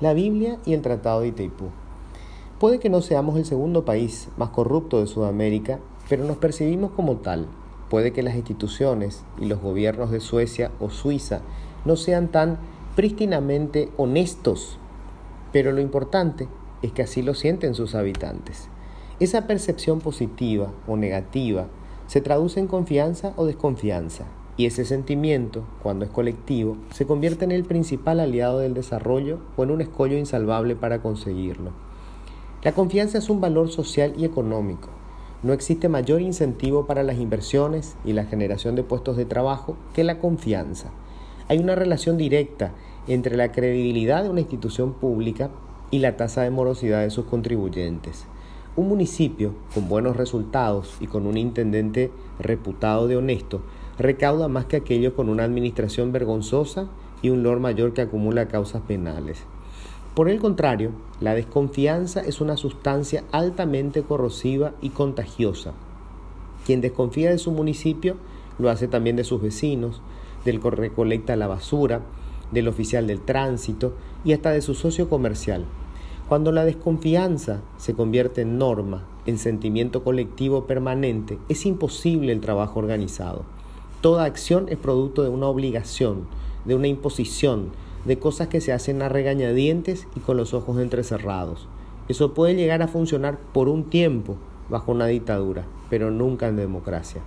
la Biblia y el Tratado de Itaipú. Puede que no seamos el segundo país más corrupto de Sudamérica, pero nos percibimos como tal. Puede que las instituciones y los gobiernos de Suecia o Suiza no sean tan prístinamente honestos, pero lo importante es que así lo sienten sus habitantes. Esa percepción positiva o negativa se traduce en confianza o desconfianza, y ese sentimiento, cuando es colectivo, se convierte en el principal aliado del desarrollo o en un escollo insalvable para conseguirlo. La confianza es un valor social y económico. No existe mayor incentivo para las inversiones y la generación de puestos de trabajo que la confianza. Hay una relación directa entre la credibilidad de una institución pública y la tasa de morosidad de sus contribuyentes. Un municipio con buenos resultados y con un intendente reputado de honesto recauda más que aquello con una administración vergonzosa y un lord mayor que acumula causas penales. Por el contrario, la desconfianza es una sustancia altamente corrosiva y contagiosa. Quien desconfía de su municipio lo hace también de sus vecinos, del que recolecta la basura, del oficial del tránsito y hasta de su socio comercial. Cuando la desconfianza se convierte en norma, en sentimiento colectivo permanente, es imposible el trabajo organizado. Toda acción es producto de una obligación, de una imposición, de cosas que se hacen a regañadientes y con los ojos entrecerrados. Eso puede llegar a funcionar por un tiempo bajo una dictadura, pero nunca en democracia.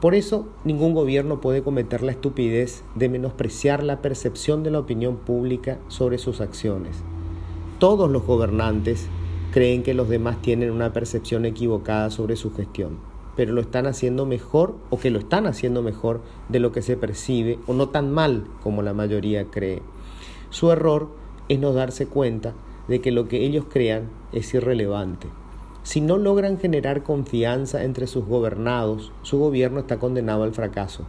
Por eso, ningún gobierno puede cometer la estupidez de menospreciar la percepción de la opinión pública sobre sus acciones. Todos los gobernantes creen que los demás tienen una percepción equivocada sobre su gestión pero lo están haciendo mejor o que lo están haciendo mejor de lo que se percibe o no tan mal como la mayoría cree. Su error es no darse cuenta de que lo que ellos crean es irrelevante. Si no logran generar confianza entre sus gobernados, su gobierno está condenado al fracaso.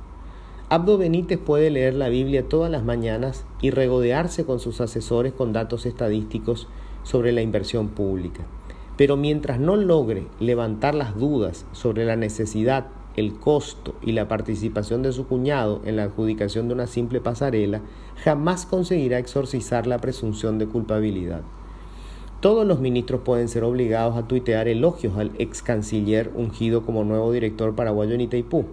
Abdo Benítez puede leer la Biblia todas las mañanas y regodearse con sus asesores con datos estadísticos sobre la inversión pública. Pero mientras no logre levantar las dudas sobre la necesidad, el costo y la participación de su cuñado en la adjudicación de una simple pasarela, jamás conseguirá exorcizar la presunción de culpabilidad. Todos los ministros pueden ser obligados a tuitear elogios al ex canciller ungido como nuevo director paraguayo en Itaipú.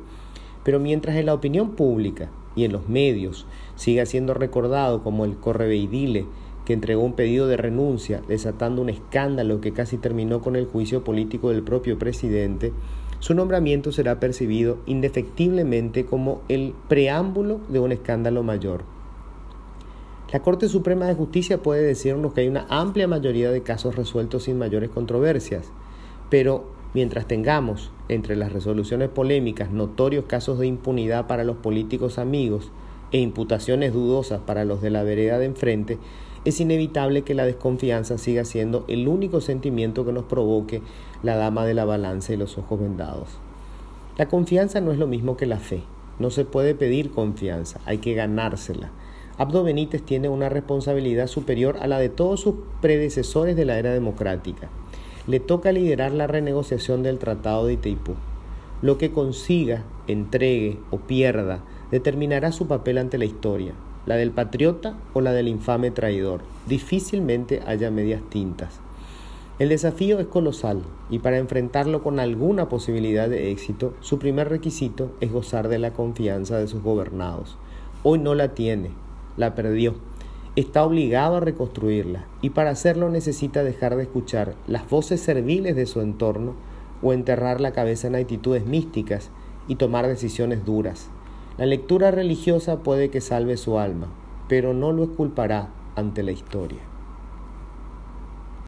Pero mientras en la opinión pública y en los medios siga siendo recordado como el correveidile que entregó un pedido de renuncia, desatando un escándalo que casi terminó con el juicio político del propio presidente, su nombramiento será percibido indefectiblemente como el preámbulo de un escándalo mayor. La Corte Suprema de Justicia puede decirnos que hay una amplia mayoría de casos resueltos sin mayores controversias, pero mientras tengamos entre las resoluciones polémicas notorios casos de impunidad para los políticos amigos e imputaciones dudosas para los de la vereda de enfrente, es inevitable que la desconfianza siga siendo el único sentimiento que nos provoque la dama de la balanza y los ojos vendados. La confianza no es lo mismo que la fe. No se puede pedir confianza, hay que ganársela. Abdo Benítez tiene una responsabilidad superior a la de todos sus predecesores de la era democrática. Le toca liderar la renegociación del Tratado de Itaipú. Lo que consiga, entregue o pierda determinará su papel ante la historia la del patriota o la del infame traidor. Difícilmente haya medias tintas. El desafío es colosal y para enfrentarlo con alguna posibilidad de éxito, su primer requisito es gozar de la confianza de sus gobernados. Hoy no la tiene, la perdió. Está obligado a reconstruirla y para hacerlo necesita dejar de escuchar las voces serviles de su entorno o enterrar la cabeza en actitudes místicas y tomar decisiones duras. La lectura religiosa puede que salve su alma, pero no lo esculpará ante la historia.